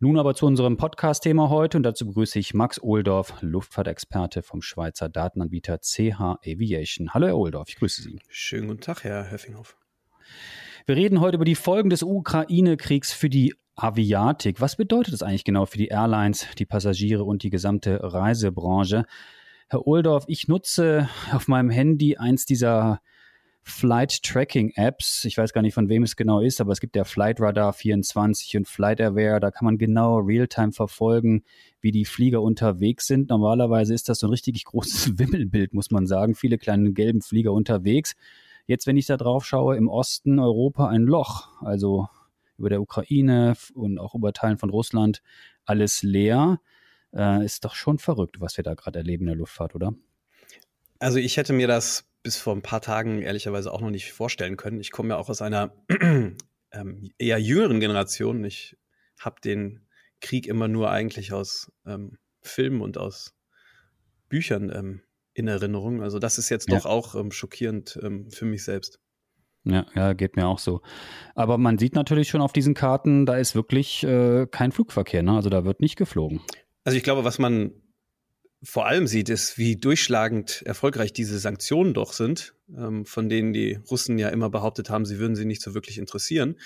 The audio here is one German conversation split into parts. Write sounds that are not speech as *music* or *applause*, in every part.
Nun aber zu unserem Podcast-Thema heute und dazu begrüße ich Max Ohldorf, Luftfahrtexperte vom Schweizer Datenanbieter CH Aviation. Hallo Herr Ohldorf, ich grüße Sie. Schönen guten Tag, Herr Höffinghoff. Wir reden heute über die Folgen des Ukraine-Kriegs für die Aviatik. Was bedeutet das eigentlich genau für die Airlines, die Passagiere und die gesamte Reisebranche? Herr Ohldorf, ich nutze auf meinem Handy eins dieser Flight Tracking Apps. Ich weiß gar nicht, von wem es genau ist, aber es gibt ja Flight Radar 24 und Flight Aware. Da kann man genau Realtime verfolgen, wie die Flieger unterwegs sind. Normalerweise ist das so ein richtig *laughs* großes Wimmelbild, muss man sagen. Viele kleine gelben Flieger unterwegs. Jetzt, wenn ich da drauf schaue, im Osten Europa ein Loch, also über der Ukraine und auch über Teilen von Russland alles leer. Äh, ist doch schon verrückt, was wir da gerade erleben in der Luftfahrt, oder? Also ich hätte mir das bis vor ein paar Tagen ehrlicherweise auch noch nicht vorstellen können. Ich komme ja auch aus einer *clears throat* ähm, eher jüngeren Generation. Ich habe den Krieg immer nur eigentlich aus ähm, Filmen und aus Büchern ähm, in Erinnerung. Also das ist jetzt ja. doch auch ähm, schockierend ähm, für mich selbst. Ja, ja, geht mir auch so. Aber man sieht natürlich schon auf diesen Karten, da ist wirklich äh, kein Flugverkehr, ne? Also da wird nicht geflogen. Also ich glaube, was man vor allem sieht, ist, wie durchschlagend erfolgreich diese Sanktionen doch sind, ähm, von denen die Russen ja immer behauptet haben, sie würden sie nicht so wirklich interessieren.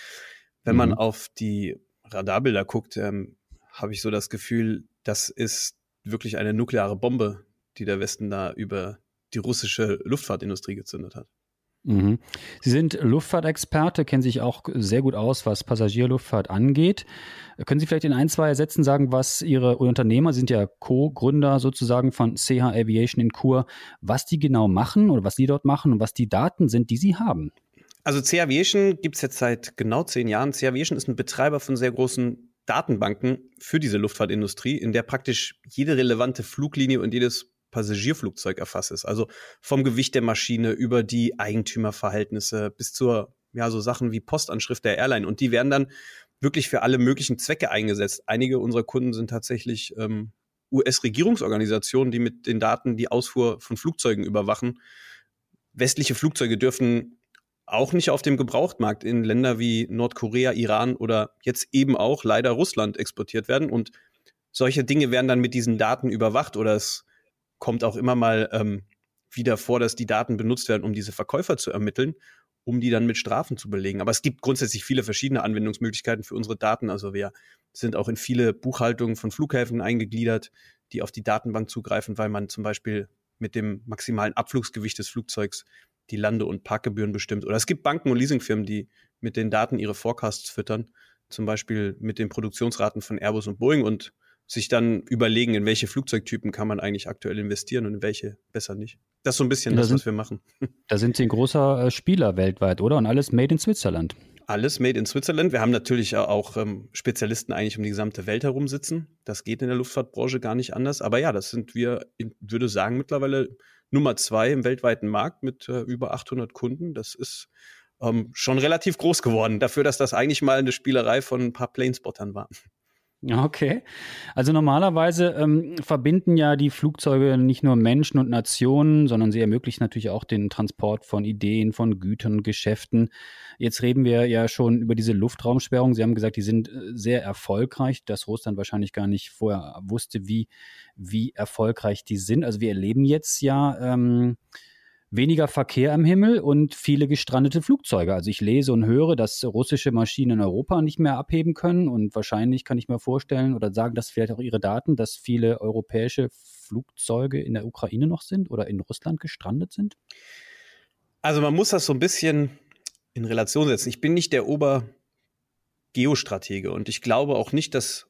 Wenn mhm. man auf die Radarbilder guckt, ähm, habe ich so das Gefühl, das ist wirklich eine nukleare Bombe, die der Westen da über die russische Luftfahrtindustrie gezündet hat. Mhm. Sie sind Luftfahrtexperte, kennen sich auch sehr gut aus, was Passagierluftfahrt angeht. Können Sie vielleicht in ein, zwei Sätzen sagen, was Ihre Unternehmer, Sie sind ja Co-Gründer sozusagen von CH Aviation in Kur, was die genau machen oder was die dort machen und was die Daten sind, die Sie haben? Also CH Aviation gibt es jetzt seit genau zehn Jahren. CH Aviation ist ein Betreiber von sehr großen Datenbanken für diese Luftfahrtindustrie, in der praktisch jede relevante Fluglinie und jedes Passagierflugzeug erfasst ist. Also vom Gewicht der Maschine über die Eigentümerverhältnisse bis zur, ja, so Sachen wie Postanschrift der Airline. Und die werden dann wirklich für alle möglichen Zwecke eingesetzt. Einige unserer Kunden sind tatsächlich ähm, US-Regierungsorganisationen, die mit den Daten die Ausfuhr von Flugzeugen überwachen. Westliche Flugzeuge dürfen auch nicht auf dem Gebrauchtmarkt in Länder wie Nordkorea, Iran oder jetzt eben auch leider Russland exportiert werden. Und solche Dinge werden dann mit diesen Daten überwacht oder es kommt auch immer mal ähm, wieder vor, dass die Daten benutzt werden, um diese Verkäufer zu ermitteln, um die dann mit Strafen zu belegen. Aber es gibt grundsätzlich viele verschiedene Anwendungsmöglichkeiten für unsere Daten. Also wir sind auch in viele Buchhaltungen von Flughäfen eingegliedert, die auf die Datenbank zugreifen, weil man zum Beispiel mit dem maximalen Abflugsgewicht des Flugzeugs die Lande- und Parkgebühren bestimmt. Oder es gibt Banken und Leasingfirmen, die mit den Daten ihre Forecasts füttern, zum Beispiel mit den Produktionsraten von Airbus und Boeing und sich dann überlegen, in welche Flugzeugtypen kann man eigentlich aktuell investieren und in welche besser nicht. Das ist so ein bisschen da das, sind, was wir machen. *laughs* Da sind Sie ein großer äh, Spieler weltweit, oder? Und alles made in Switzerland. Alles made in Switzerland. Wir haben natürlich auch ähm, Spezialisten eigentlich um die gesamte Welt herum sitzen. Das geht in der Luftfahrtbranche gar nicht anders. Aber ja, das sind wir, ich würde sagen, mittlerweile Nummer zwei im weltweiten Markt mit äh, über 800 Kunden. Das ist ähm, schon relativ groß geworden dafür, dass das eigentlich mal eine Spielerei von ein paar Planespottern war. Okay. Also normalerweise ähm, verbinden ja die Flugzeuge nicht nur Menschen und Nationen, sondern sie ermöglichen natürlich auch den Transport von Ideen, von Gütern Geschäften. Jetzt reden wir ja schon über diese Luftraumsperrung. Sie haben gesagt, die sind äh, sehr erfolgreich, dass Russland wahrscheinlich gar nicht vorher wusste, wie, wie erfolgreich die sind. Also wir erleben jetzt ja ähm, weniger Verkehr am Himmel und viele gestrandete Flugzeuge. Also ich lese und höre, dass russische Maschinen in Europa nicht mehr abheben können und wahrscheinlich kann ich mir vorstellen oder sagen das vielleicht auch Ihre Daten, dass viele europäische Flugzeuge in der Ukraine noch sind oder in Russland gestrandet sind? Also man muss das so ein bisschen in Relation setzen. Ich bin nicht der Obergeostratege und ich glaube auch nicht, dass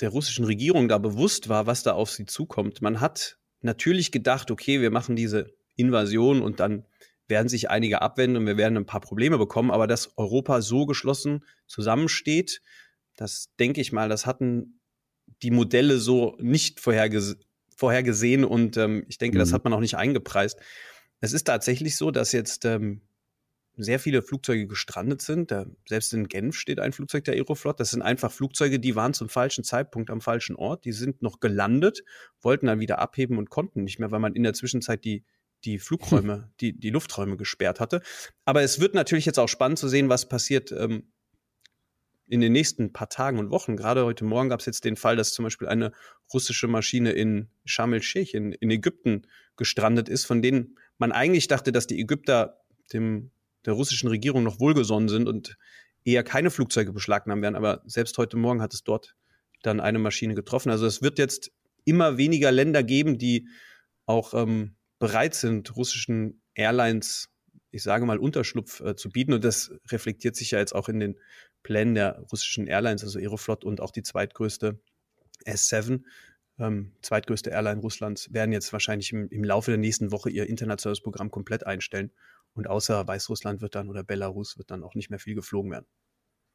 der russischen Regierung da bewusst war, was da auf sie zukommt. Man hat natürlich gedacht, okay, wir machen diese Invasion und dann werden sich einige abwenden und wir werden ein paar Probleme bekommen. Aber dass Europa so geschlossen zusammensteht, das denke ich mal, das hatten die Modelle so nicht vorherges vorhergesehen und ähm, ich denke, mhm. das hat man auch nicht eingepreist. Es ist tatsächlich so, dass jetzt ähm, sehr viele Flugzeuge gestrandet sind. Da, selbst in Genf steht ein Flugzeug der Aeroflot. Das sind einfach Flugzeuge, die waren zum falschen Zeitpunkt am falschen Ort. Die sind noch gelandet, wollten dann wieder abheben und konnten nicht mehr, weil man in der Zwischenzeit die die Flugräume, die, die Lufträume gesperrt hatte. Aber es wird natürlich jetzt auch spannend zu sehen, was passiert ähm, in den nächsten paar Tagen und Wochen. Gerade heute Morgen gab es jetzt den Fall, dass zum Beispiel eine russische Maschine in Sharm el-Sheikh in, in Ägypten gestrandet ist, von denen man eigentlich dachte, dass die Ägypter dem der russischen Regierung noch wohlgesonnen sind und eher keine Flugzeuge beschlagnahmen werden. Aber selbst heute Morgen hat es dort dann eine Maschine getroffen. Also es wird jetzt immer weniger Länder geben, die auch ähm, bereit sind, russischen Airlines, ich sage mal, Unterschlupf äh, zu bieten. Und das reflektiert sich ja jetzt auch in den Plänen der russischen Airlines, also Aeroflot und auch die zweitgrößte S7, ähm, zweitgrößte Airline Russlands, werden jetzt wahrscheinlich im, im Laufe der nächsten Woche ihr internationales Programm komplett einstellen. Und außer Weißrussland wird dann oder Belarus wird dann auch nicht mehr viel geflogen werden.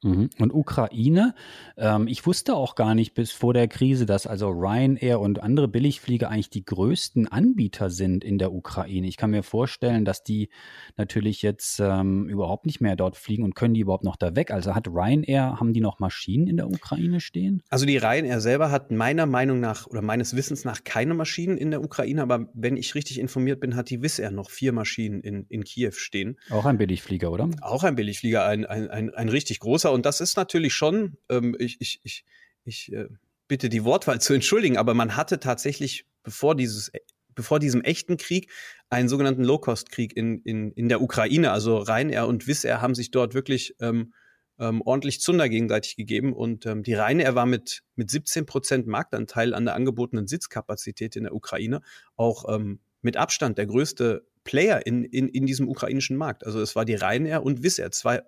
Mhm. Und Ukraine, ähm, ich wusste auch gar nicht bis vor der Krise, dass also Ryanair und andere Billigflieger eigentlich die größten Anbieter sind in der Ukraine. Ich kann mir vorstellen, dass die natürlich jetzt ähm, überhaupt nicht mehr dort fliegen und können die überhaupt noch da weg. Also hat Ryanair, haben die noch Maschinen in der Ukraine stehen? Also die Ryanair selber hat meiner Meinung nach oder meines Wissens nach keine Maschinen in der Ukraine, aber wenn ich richtig informiert bin, hat die Wizz Air noch vier Maschinen in, in Kiew stehen. Auch ein Billigflieger, oder? Auch ein Billigflieger, ein, ein, ein, ein richtig großer und das ist natürlich schon, ähm, ich, ich, ich, ich äh, bitte die Wortwahl zu entschuldigen, aber man hatte tatsächlich, bevor dieses bevor diesem echten Krieg einen sogenannten Low-Cost-Krieg in, in, in der Ukraine. Also Ryanair und Wizz haben sich dort wirklich ähm, ähm, ordentlich Zunder gegenseitig gegeben. Und ähm, die Ryanair war mit, mit 17 Prozent Marktanteil an der angebotenen Sitzkapazität in der Ukraine auch ähm, mit Abstand der größte Player in, in, in diesem ukrainischen Markt. Also es war die Ryanair und Wizz zwei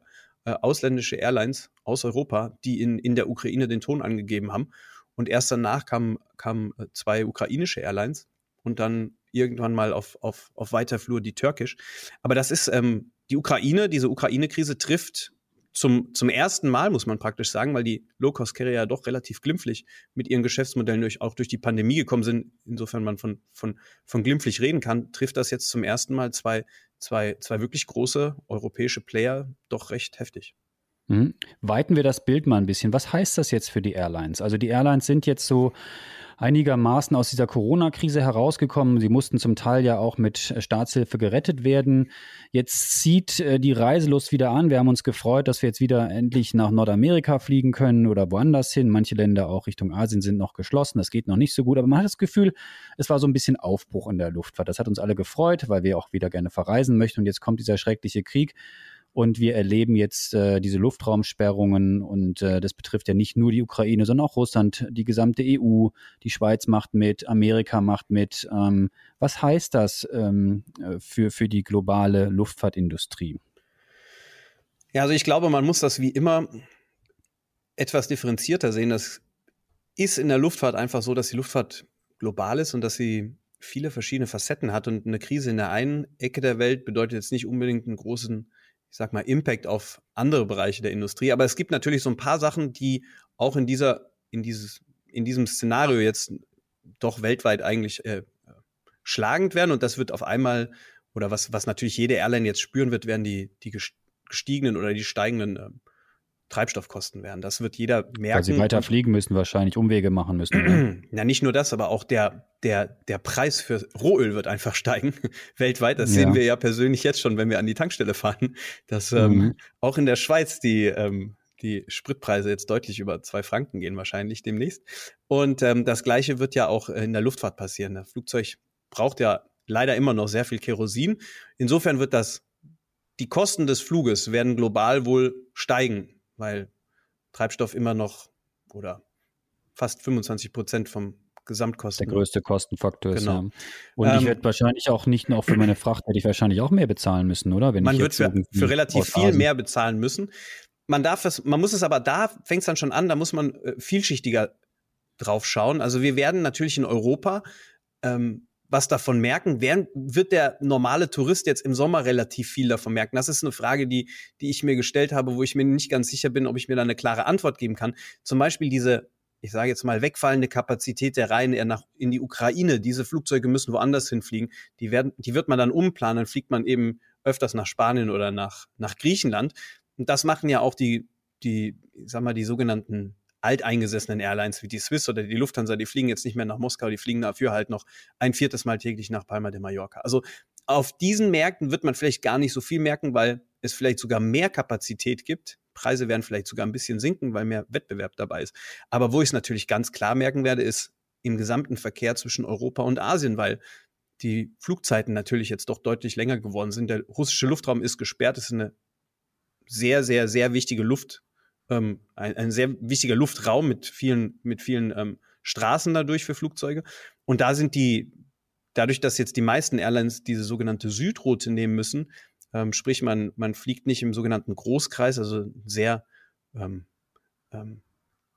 äh, ausländische Airlines aus Europa, die in, in der Ukraine den Ton angegeben haben. Und erst danach kamen, kamen äh, zwei ukrainische Airlines und dann irgendwann mal auf, auf, auf weiter Flur die Turkish. Aber das ist ähm, die Ukraine, diese Ukraine-Krise trifft zum, zum ersten Mal, muss man praktisch sagen, weil die Low-Cost-Carrier ja doch relativ glimpflich mit ihren Geschäftsmodellen durch, auch durch die Pandemie gekommen sind, insofern man von, von, von glimpflich reden kann, trifft das jetzt zum ersten Mal zwei, zwei, zwei wirklich große europäische Player doch recht heftig. Mhm. Weiten wir das Bild mal ein bisschen. Was heißt das jetzt für die Airlines? Also die Airlines sind jetzt so einigermaßen aus dieser Corona-Krise herausgekommen. Sie mussten zum Teil ja auch mit Staatshilfe gerettet werden. Jetzt zieht äh, die Reiselust wieder an. Wir haben uns gefreut, dass wir jetzt wieder endlich nach Nordamerika fliegen können oder woanders hin. Manche Länder auch Richtung Asien sind noch geschlossen. Das geht noch nicht so gut. Aber man hat das Gefühl, es war so ein bisschen Aufbruch in der Luftfahrt. Das hat uns alle gefreut, weil wir auch wieder gerne verreisen möchten. Und jetzt kommt dieser schreckliche Krieg. Und wir erleben jetzt äh, diese Luftraumsperrungen und äh, das betrifft ja nicht nur die Ukraine, sondern auch Russland, die gesamte EU, die Schweiz macht mit, Amerika macht mit. Ähm, was heißt das ähm, für, für die globale Luftfahrtindustrie? Ja, also ich glaube, man muss das wie immer etwas differenzierter sehen. Das ist in der Luftfahrt einfach so, dass die Luftfahrt global ist und dass sie viele verschiedene Facetten hat. Und eine Krise in der einen Ecke der Welt bedeutet jetzt nicht unbedingt einen großen ich sag mal, Impact auf andere Bereiche der Industrie. Aber es gibt natürlich so ein paar Sachen, die auch in dieser, in dieses, in diesem Szenario jetzt doch weltweit eigentlich äh, schlagend werden. Und das wird auf einmal, oder was, was natürlich jede Airline jetzt spüren wird, werden die, die gestiegenen oder die steigenden äh, Treibstoffkosten werden. Das wird jeder merken. Weil sie weiter fliegen müssen, wahrscheinlich Umwege machen müssen. Ne? *clears throat* Ja, nicht nur das, aber auch der, der, der Preis für Rohöl wird einfach steigen *laughs* weltweit. Das ja. sehen wir ja persönlich jetzt schon, wenn wir an die Tankstelle fahren, dass ähm, mhm. auch in der Schweiz die, ähm, die Spritpreise jetzt deutlich über zwei Franken gehen, wahrscheinlich demnächst. Und ähm, das Gleiche wird ja auch in der Luftfahrt passieren. Das Flugzeug braucht ja leider immer noch sehr viel Kerosin. Insofern wird das die Kosten des Fluges werden global wohl steigen weil Treibstoff immer noch oder fast 25 Prozent vom Gesamtkosten. Der größte Kostenfaktor ist. Genau. Ja. Und ähm, ich werde wahrscheinlich auch nicht nur für meine Fracht, hätte ich wahrscheinlich auch mehr bezahlen müssen, oder? Wenn man wird für, für relativ viel mehr bezahlen müssen. Man darf es, man muss es aber da fängt es dann schon an, da muss man äh, vielschichtiger drauf schauen. Also wir werden natürlich in Europa ähm, was davon merken? Wer, wird der normale Tourist jetzt im Sommer relativ viel davon merken? Das ist eine Frage, die, die ich mir gestellt habe, wo ich mir nicht ganz sicher bin, ob ich mir da eine klare Antwort geben kann. Zum Beispiel diese ich sage jetzt mal, wegfallende Kapazität der Reihen eher nach, in die Ukraine. Diese Flugzeuge müssen woanders hinfliegen. Die werden, die wird man dann umplanen, dann fliegt man eben öfters nach Spanien oder nach, nach Griechenland. Und das machen ja auch die, die, ich sag mal, die sogenannten alteingesessenen Airlines wie die Swiss oder die Lufthansa, die fliegen jetzt nicht mehr nach Moskau, die fliegen dafür halt noch ein viertes Mal täglich nach Palma de Mallorca. Also auf diesen Märkten wird man vielleicht gar nicht so viel merken, weil es vielleicht sogar mehr Kapazität gibt Preise werden vielleicht sogar ein bisschen sinken, weil mehr Wettbewerb dabei ist. Aber wo ich es natürlich ganz klar merken werde, ist im gesamten Verkehr zwischen Europa und Asien, weil die Flugzeiten natürlich jetzt doch deutlich länger geworden sind. Der russische Luftraum ist gesperrt. Es ist eine sehr, sehr, sehr wichtige Luft, ähm, ein, ein sehr wichtiger Luftraum mit vielen, mit vielen ähm, Straßen dadurch für Flugzeuge. Und da sind die, dadurch, dass jetzt die meisten Airlines diese sogenannte Südroute nehmen müssen, ähm, sprich, man, man fliegt nicht im sogenannten Großkreis, also sehr ähm, ähm,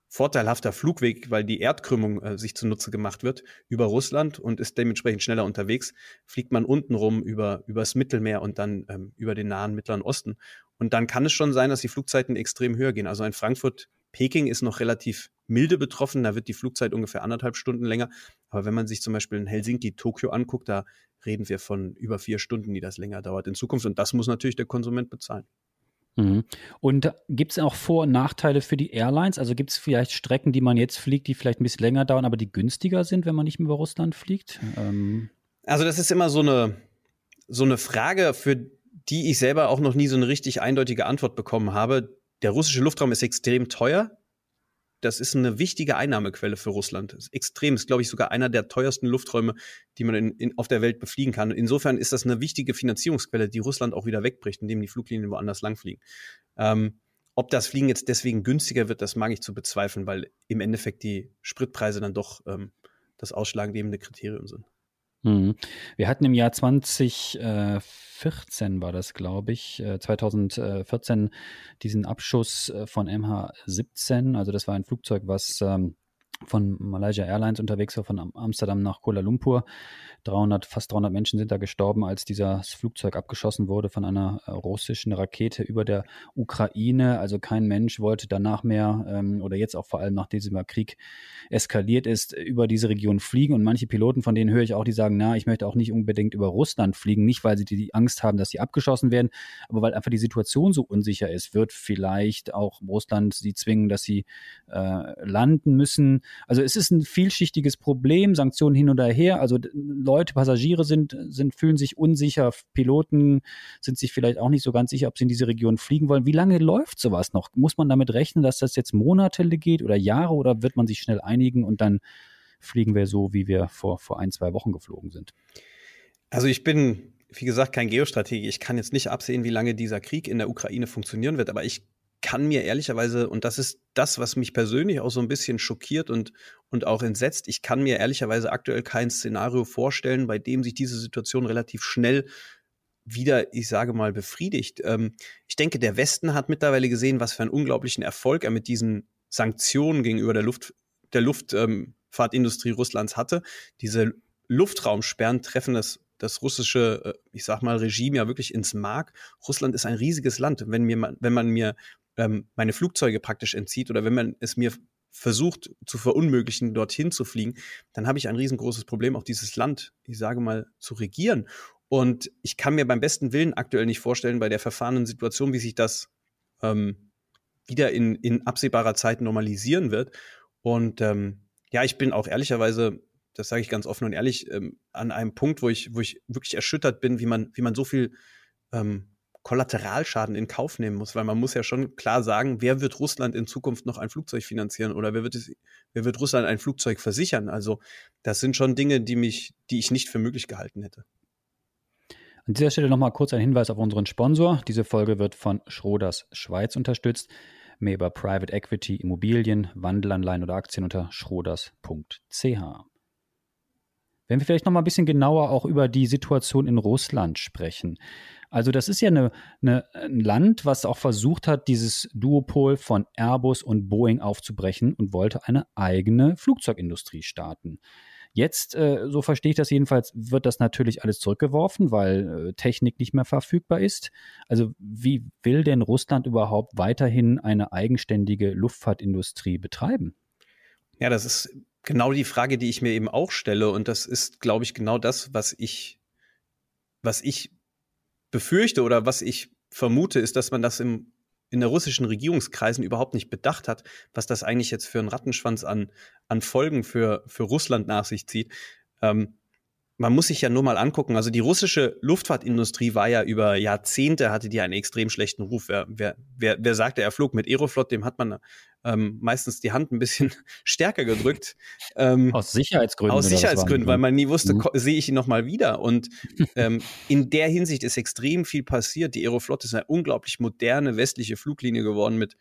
vorteilhafter Flugweg, weil die Erdkrümmung äh, sich zunutze gemacht wird über Russland und ist dementsprechend schneller unterwegs, fliegt man untenrum über übers Mittelmeer und dann ähm, über den nahen Mittleren Osten. Und dann kann es schon sein, dass die Flugzeiten extrem höher gehen. Also in Frankfurt, Peking ist noch relativ milde betroffen, da wird die Flugzeit ungefähr anderthalb Stunden länger. Aber wenn man sich zum Beispiel in Helsinki, Tokio anguckt, da reden wir von über vier Stunden, die das länger dauert in Zukunft. Und das muss natürlich der Konsument bezahlen. Mhm. Und gibt es auch Vor- und Nachteile für die Airlines? Also gibt es vielleicht Strecken, die man jetzt fliegt, die vielleicht ein bisschen länger dauern, aber die günstiger sind, wenn man nicht mehr über Russland fliegt? Ähm also das ist immer so eine, so eine Frage, für die ich selber auch noch nie so eine richtig eindeutige Antwort bekommen habe. Der russische Luftraum ist extrem teuer das ist eine wichtige Einnahmequelle für Russland. Ist extrem, ist, glaube ich, sogar einer der teuersten Lufträume, die man in, in, auf der Welt befliegen kann. Insofern ist das eine wichtige Finanzierungsquelle, die Russland auch wieder wegbricht, indem die Fluglinien woanders langfliegen. Ähm, ob das Fliegen jetzt deswegen günstiger wird, das mag ich zu bezweifeln, weil im Endeffekt die Spritpreise dann doch ähm, das ausschlaggebende Kriterium sind. Mhm. Wir hatten im Jahr 2014 war das, glaube ich, 2014 äh, diesen Abschuss äh, von MH17. Also das war ein Flugzeug, was ähm, von Malaysia Airlines unterwegs war, von Amsterdam nach Kuala Lumpur. 300, fast 300 Menschen sind da gestorben, als dieses Flugzeug abgeschossen wurde von einer äh, russischen Rakete über der Ukraine. Also kein Mensch wollte danach mehr ähm, oder jetzt auch vor allem nach diesem Krieg eskaliert ist, über diese Region fliegen. Und manche Piloten, von denen höre ich auch, die sagen, na, ich möchte auch nicht unbedingt über Russland fliegen, nicht weil sie die Angst haben, dass sie abgeschossen werden, aber weil einfach die Situation so unsicher ist, wird vielleicht auch Russland sie zwingen, dass sie äh, landen müssen. Also es ist ein vielschichtiges Problem, Sanktionen hin oder her. Also Leute, Passagiere sind, sind, fühlen sich unsicher, Piloten sind sich vielleicht auch nicht so ganz sicher, ob sie in diese Region fliegen wollen. Wie lange läuft sowas noch? Muss man damit rechnen, dass das jetzt Monate geht oder Jahre oder wird man sich schnell einigen und dann fliegen wir so, wie wir vor, vor ein, zwei Wochen geflogen sind? Also ich bin, wie gesagt, kein Geostratege. Ich kann jetzt nicht absehen, wie lange dieser Krieg in der Ukraine funktionieren wird, aber ich kann mir ehrlicherweise, und das ist das, was mich persönlich auch so ein bisschen schockiert und, und auch entsetzt, ich kann mir ehrlicherweise aktuell kein Szenario vorstellen, bei dem sich diese Situation relativ schnell wieder, ich sage mal, befriedigt. Ähm, ich denke, der Westen hat mittlerweile gesehen, was für einen unglaublichen Erfolg er mit diesen Sanktionen gegenüber der Luft, der Luftfahrtindustrie ähm, Russlands hatte. Diese Luftraumsperren treffen das das russische, äh, ich sag mal, Regime ja wirklich ins Mark. Russland ist ein riesiges Land. Wenn mir, wenn man mir ähm, meine Flugzeuge praktisch entzieht oder wenn man es mir versucht zu verunmöglichen, dorthin zu fliegen, dann habe ich ein riesengroßes Problem, auch dieses Land, ich sage mal, zu regieren. Und ich kann mir beim besten Willen aktuell nicht vorstellen, bei der verfahrenen Situation, wie sich das ähm, wieder in, in absehbarer Zeit normalisieren wird. Und ähm, ja, ich bin auch ehrlicherweise, das sage ich ganz offen und ehrlich, ähm, an einem Punkt, wo ich, wo ich wirklich erschüttert bin, wie man, wie man so viel ähm, Kollateralschaden in Kauf nehmen muss, weil man muss ja schon klar sagen, wer wird Russland in Zukunft noch ein Flugzeug finanzieren oder wer wird es, wer wird Russland ein Flugzeug versichern? Also das sind schon Dinge, die mich, die ich nicht für möglich gehalten hätte. An dieser Stelle nochmal kurz ein Hinweis auf unseren Sponsor. Diese Folge wird von Schroders Schweiz unterstützt. Mehr über Private Equity, Immobilien, Wandelanleihen oder Aktien unter schroders.ch. Wenn wir vielleicht noch mal ein bisschen genauer auch über die Situation in Russland sprechen. Also das ist ja eine, eine, ein Land, was auch versucht hat, dieses Duopol von Airbus und Boeing aufzubrechen und wollte eine eigene Flugzeugindustrie starten. Jetzt, äh, so verstehe ich das jedenfalls, wird das natürlich alles zurückgeworfen, weil äh, Technik nicht mehr verfügbar ist. Also wie will denn Russland überhaupt weiterhin eine eigenständige Luftfahrtindustrie betreiben? Ja, das ist genau die Frage, die ich mir eben auch stelle. Und das ist, glaube ich, genau das, was ich, was ich befürchte oder was ich vermute, ist, dass man das im, in der russischen Regierungskreisen überhaupt nicht bedacht hat, was das eigentlich jetzt für einen Rattenschwanz an, an Folgen für, für Russland nach sich zieht. Ähm, man muss sich ja nur mal angucken, also die russische Luftfahrtindustrie war ja über Jahrzehnte, hatte die einen extrem schlechten Ruf. Wer, wer, wer, wer sagte, er flog mit Aeroflot, dem hat man ähm, meistens die Hand ein bisschen *laughs* stärker gedrückt. Ähm, aus Sicherheitsgründen. Aus Sicherheitsgründen, weil man nie wusste, mhm. sehe ich ihn noch mal wieder. Und ähm, in der Hinsicht ist extrem viel passiert. Die Aeroflot ist eine unglaublich moderne westliche Fluglinie geworden mit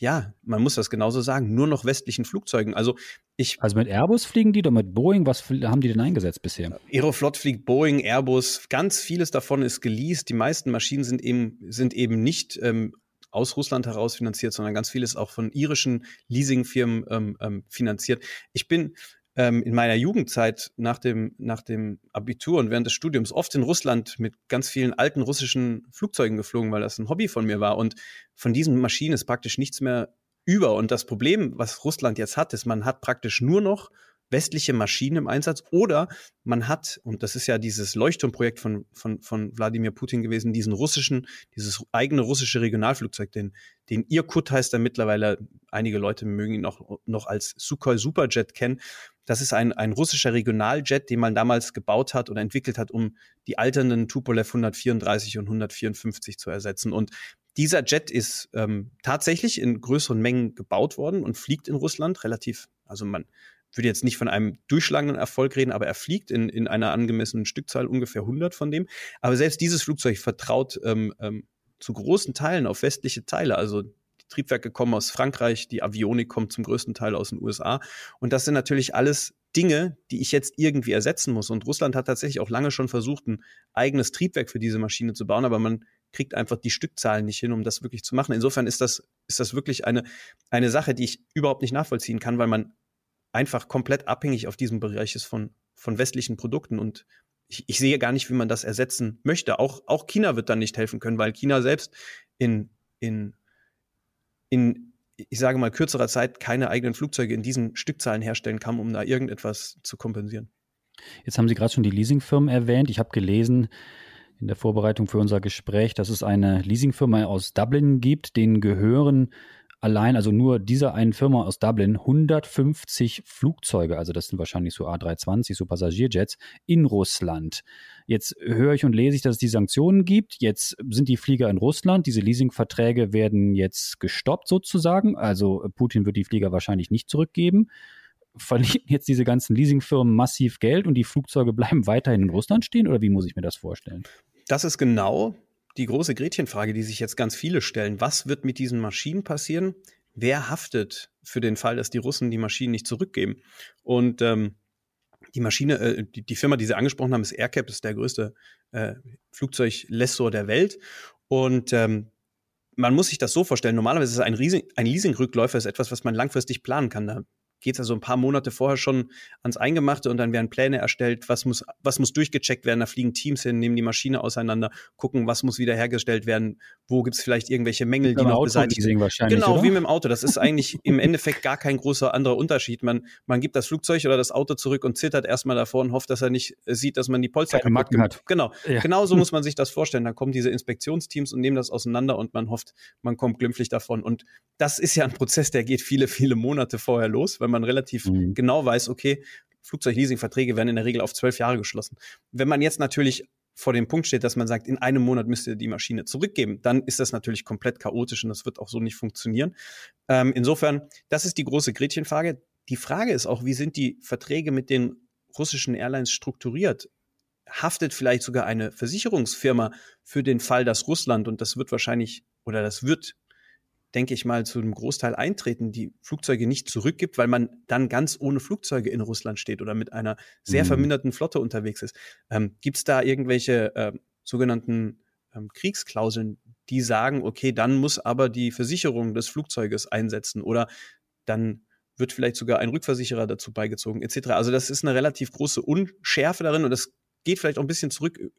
ja, man muss das genauso sagen, nur noch westlichen Flugzeugen. Also ich. Also mit Airbus fliegen die oder mit Boeing? Was haben die denn eingesetzt bisher? Aeroflot fliegt Boeing, Airbus. Ganz vieles davon ist geleast. Die meisten Maschinen sind eben, sind eben nicht ähm, aus Russland heraus finanziert, sondern ganz vieles auch von irischen Leasingfirmen ähm, ähm, finanziert. Ich bin ähm, in meiner Jugendzeit nach dem, nach dem Abitur und während des Studiums oft in Russland mit ganz vielen alten russischen Flugzeugen geflogen, weil das ein Hobby von mir war. Und von diesen Maschinen ist praktisch nichts mehr über. Und das Problem, was Russland jetzt hat, ist, man hat praktisch nur noch westliche Maschinen im Einsatz oder man hat, und das ist ja dieses Leuchtturmprojekt von, von, von Wladimir Putin gewesen, diesen russischen, dieses eigene russische Regionalflugzeug, den, den Irkut heißt er mittlerweile, einige Leute mögen ihn noch, noch als Sukhoi Superjet kennen. Das ist ein, ein russischer Regionaljet, den man damals gebaut hat oder entwickelt hat, um die alternden Tupolev 134 und 154 zu ersetzen. Und dieser Jet ist ähm, tatsächlich in größeren Mengen gebaut worden und fliegt in Russland relativ, also man würde jetzt nicht von einem durchschlagenden Erfolg reden, aber er fliegt in, in einer angemessenen Stückzahl ungefähr 100 von dem. Aber selbst dieses Flugzeug vertraut ähm, ähm, zu großen Teilen auf westliche Teile. Also die Triebwerke kommen aus Frankreich, die Avionik kommt zum größten Teil aus den USA. Und das sind natürlich alles Dinge, die ich jetzt irgendwie ersetzen muss. Und Russland hat tatsächlich auch lange schon versucht, ein eigenes Triebwerk für diese Maschine zu bauen, aber man kriegt einfach die Stückzahlen nicht hin, um das wirklich zu machen. Insofern ist das, ist das wirklich eine, eine Sache, die ich überhaupt nicht nachvollziehen kann, weil man einfach komplett abhängig auf diesem Bereich ist von, von westlichen Produkten und ich, ich sehe gar nicht, wie man das ersetzen möchte. Auch, auch China wird dann nicht helfen können, weil China selbst in, in, in, ich sage mal, kürzerer Zeit keine eigenen Flugzeuge in diesen Stückzahlen herstellen kann, um da irgendetwas zu kompensieren. Jetzt haben Sie gerade schon die Leasingfirmen erwähnt. Ich habe gelesen in der Vorbereitung für unser Gespräch, dass es eine Leasingfirma aus Dublin gibt, denen gehören allein, also nur dieser einen Firma aus Dublin, 150 Flugzeuge, also das sind wahrscheinlich so A320, so Passagierjets, in Russland. Jetzt höre ich und lese ich, dass es die Sanktionen gibt. Jetzt sind die Flieger in Russland. Diese Leasingverträge werden jetzt gestoppt sozusagen. Also Putin wird die Flieger wahrscheinlich nicht zurückgeben. Verlieren jetzt diese ganzen Leasingfirmen massiv Geld und die Flugzeuge bleiben weiterhin in Russland stehen? Oder wie muss ich mir das vorstellen? Das ist genau die große Gretchenfrage, die sich jetzt ganz viele stellen. Was wird mit diesen Maschinen passieren? Wer haftet für den Fall, dass die Russen die Maschinen nicht zurückgeben? Und ähm, die Maschine, äh, die, die, Firma, die Sie angesprochen haben, ist AirCap, ist der größte äh, Flugzeuglessor der Welt. Und ähm, man muss sich das so vorstellen, normalerweise ist ein, ein Leasingrückläufer ist etwas, was man langfristig planen kann. Da geht es also ein paar Monate vorher schon ans Eingemachte und dann werden Pläne erstellt, was muss, was muss durchgecheckt werden, da fliegen Teams hin, nehmen die Maschine auseinander, gucken, was muss wiederhergestellt werden, wo gibt es vielleicht irgendwelche Mängel, die noch beseitigt werden. Genau, oder? wie mit dem Auto. Das ist eigentlich im Endeffekt gar kein großer anderer Unterschied. Man, man gibt das Flugzeug oder das Auto zurück und zittert erstmal davor und hofft, dass er nicht sieht, dass man die Polster gemacht hat. Genau, ja. genau so *laughs* muss man sich das vorstellen. Dann kommen diese Inspektionsteams und nehmen das auseinander und man hofft, man kommt glimpflich davon. Und das ist ja ein Prozess, der geht viele, viele Monate vorher los, weil man relativ Mhm. genau weiß, okay, Flugzeugleasingverträge werden in der Regel auf zwölf Jahre geschlossen. Wenn man jetzt natürlich vor dem Punkt steht, dass man sagt, in einem Monat müsst ihr die Maschine zurückgeben, dann ist das natürlich komplett chaotisch und das wird auch so nicht funktionieren. Ähm, insofern, das ist die große Gretchenfrage. Die Frage ist auch, wie sind die Verträge mit den russischen Airlines strukturiert? Haftet vielleicht sogar eine Versicherungsfirma für den Fall, dass Russland, und das wird wahrscheinlich, oder das wird denke ich mal, zu einem Großteil eintreten, die Flugzeuge nicht zurückgibt, weil man dann ganz ohne Flugzeuge in Russland steht oder mit einer sehr mhm. verminderten Flotte unterwegs ist. Ähm, Gibt es da irgendwelche äh, sogenannten ähm, Kriegsklauseln, die sagen, okay, dann muss aber die Versicherung des Flugzeuges einsetzen oder dann wird vielleicht sogar ein Rückversicherer dazu beigezogen, etc. Also das ist eine relativ große Unschärfe darin und das geht vielleicht auch ein bisschen zurück äh,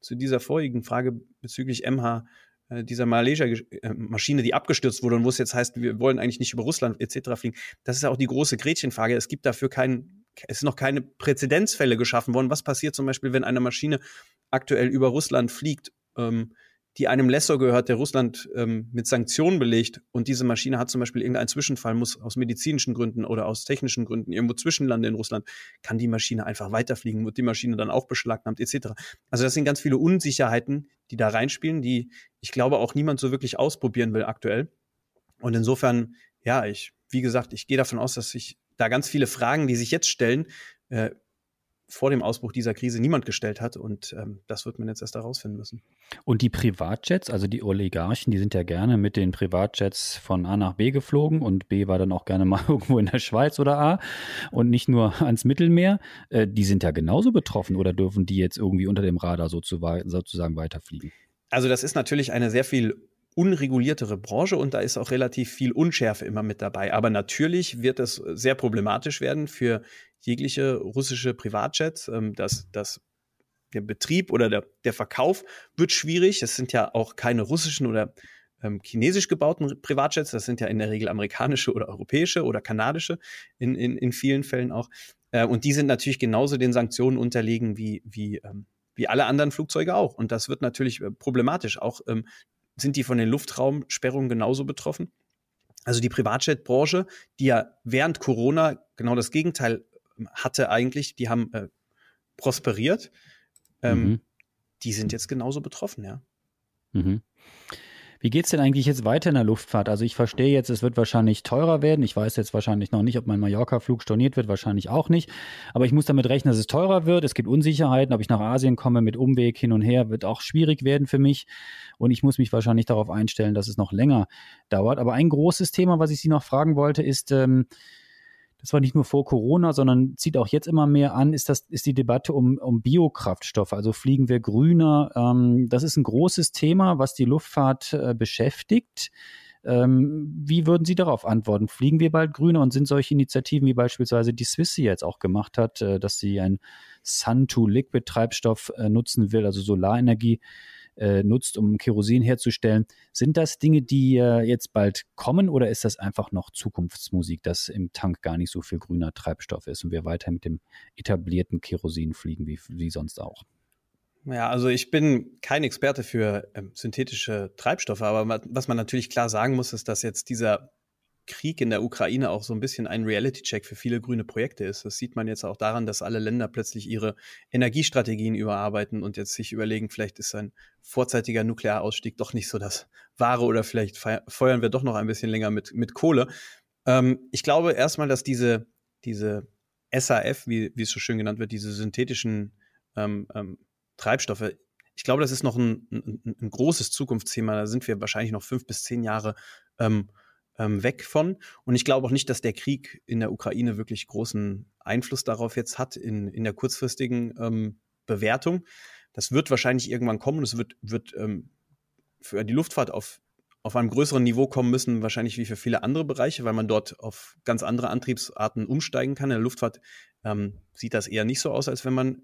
zu dieser vorigen Frage bezüglich MH dieser Malaysia-Maschine, die abgestürzt wurde und wo es jetzt heißt, wir wollen eigentlich nicht über Russland etc. fliegen. Das ist ja auch die große Gretchenfrage. Es gibt dafür keinen, es sind noch keine Präzedenzfälle geschaffen worden. Was passiert zum Beispiel, wenn eine Maschine aktuell über Russland fliegt? Ähm, die einem Lessor gehört, der Russland ähm, mit Sanktionen belegt und diese Maschine hat zum Beispiel irgendeinen Zwischenfall, muss aus medizinischen Gründen oder aus technischen Gründen irgendwo zwischenlanden in Russland, kann die Maschine einfach weiterfliegen, wird die Maschine dann auch beschlagnahmt etc. Also das sind ganz viele Unsicherheiten, die da reinspielen, die ich glaube auch niemand so wirklich ausprobieren will aktuell. Und insofern, ja, ich, wie gesagt, ich gehe davon aus, dass sich da ganz viele Fragen, die sich jetzt stellen, äh, vor dem Ausbruch dieser Krise niemand gestellt hat. Und ähm, das wird man jetzt erst herausfinden müssen. Und die Privatjets, also die Oligarchen, die sind ja gerne mit den Privatjets von A nach B geflogen und B war dann auch gerne mal *laughs* irgendwo in der Schweiz oder A und nicht nur ans Mittelmeer. Äh, die sind ja genauso betroffen oder dürfen die jetzt irgendwie unter dem Radar sozusagen weiterfliegen? Also das ist natürlich eine sehr viel unreguliertere Branche und da ist auch relativ viel Unschärfe immer mit dabei. Aber natürlich wird es sehr problematisch werden für jegliche russische Privatjets. Ähm, das, das, der Betrieb oder der, der Verkauf wird schwierig. Es sind ja auch keine russischen oder ähm, chinesisch gebauten Privatjets. Das sind ja in der Regel amerikanische oder europäische oder kanadische in, in, in vielen Fällen auch. Äh, und die sind natürlich genauso den Sanktionen unterlegen wie, wie, ähm, wie alle anderen Flugzeuge auch. Und das wird natürlich äh, problematisch. Auch ähm, sind die von den Luftraumsperrungen genauso betroffen. Also die Privatjet-Branche, die ja während Corona genau das Gegenteil hatte eigentlich, die haben äh, prosperiert. Ähm, mhm. Die sind jetzt genauso betroffen, ja. Mhm. Wie geht es denn eigentlich jetzt weiter in der Luftfahrt? Also ich verstehe jetzt, es wird wahrscheinlich teurer werden. Ich weiß jetzt wahrscheinlich noch nicht, ob mein Mallorca-Flug storniert wird, wahrscheinlich auch nicht. Aber ich muss damit rechnen, dass es teurer wird. Es gibt Unsicherheiten, ob ich nach Asien komme mit Umweg hin und her, wird auch schwierig werden für mich. Und ich muss mich wahrscheinlich darauf einstellen, dass es noch länger dauert. Aber ein großes Thema, was ich Sie noch fragen wollte, ist, ähm, das war nicht nur vor Corona, sondern zieht auch jetzt immer mehr an, ist das, ist die Debatte um, um Biokraftstoffe. Also fliegen wir grüner. Ähm, das ist ein großes Thema, was die Luftfahrt äh, beschäftigt. Ähm, wie würden Sie darauf antworten? Fliegen wir bald grüner und sind solche Initiativen wie beispielsweise die Swissi jetzt auch gemacht hat, äh, dass sie ein Sun-to-Liquid-Treibstoff äh, nutzen will, also Solarenergie, äh, nutzt, um Kerosin herzustellen. Sind das Dinge, die äh, jetzt bald kommen oder ist das einfach noch Zukunftsmusik, dass im Tank gar nicht so viel grüner Treibstoff ist und wir weiter mit dem etablierten Kerosin fliegen wie, wie sonst auch? Ja, also ich bin kein Experte für ähm, synthetische Treibstoffe, aber was man natürlich klar sagen muss, ist, dass jetzt dieser Krieg in der Ukraine auch so ein bisschen ein Reality-Check für viele grüne Projekte ist. Das sieht man jetzt auch daran, dass alle Länder plötzlich ihre Energiestrategien überarbeiten und jetzt sich überlegen, vielleicht ist ein vorzeitiger Nuklearausstieg doch nicht so das Wahre oder vielleicht feuern wir doch noch ein bisschen länger mit, mit Kohle. Ähm, ich glaube erstmal, dass diese, diese SAF, wie, wie es so schön genannt wird, diese synthetischen ähm, ähm, Treibstoffe, ich glaube, das ist noch ein, ein, ein, großes Zukunftsthema. Da sind wir wahrscheinlich noch fünf bis zehn Jahre ähm, ähm, weg von. Und ich glaube auch nicht, dass der Krieg in der Ukraine wirklich großen Einfluss darauf jetzt hat in, in der kurzfristigen ähm, Bewertung. Das wird wahrscheinlich irgendwann kommen. Es wird, wird ähm, für die Luftfahrt auf, auf einem größeren Niveau kommen müssen, wahrscheinlich wie für viele andere Bereiche, weil man dort auf ganz andere Antriebsarten umsteigen kann. In der Luftfahrt ähm, sieht das eher nicht so aus, als wenn man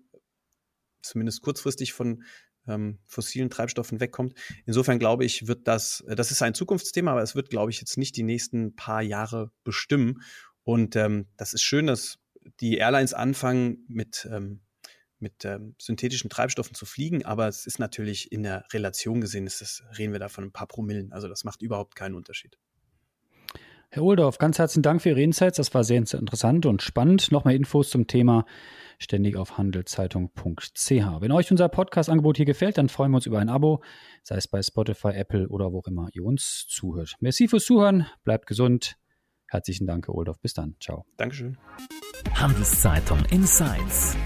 zumindest kurzfristig von ähm, fossilen Treibstoffen wegkommt. Insofern glaube ich, wird das, äh, das ist ein Zukunftsthema, aber es wird, glaube ich, jetzt nicht die nächsten paar Jahre bestimmen. Und ähm, das ist schön, dass die Airlines anfangen mit, ähm, mit ähm, synthetischen Treibstoffen zu fliegen, aber es ist natürlich in der Relation gesehen, ist das, reden wir da von ein paar Promillen. Also das macht überhaupt keinen Unterschied. Herr Oldorf, ganz herzlichen Dank für Ihre Insights. Das war sehr interessant und spannend. Nochmal Infos zum Thema ständig auf handelszeitung.ch. Wenn euch unser Podcast-Angebot hier gefällt, dann freuen wir uns über ein Abo, sei es bei Spotify, Apple oder wo auch immer ihr uns zuhört. Merci fürs Zuhören, bleibt gesund. Herzlichen Dank, Herr Oldorf. Bis dann. Ciao. Dankeschön. Handelszeitung Insights.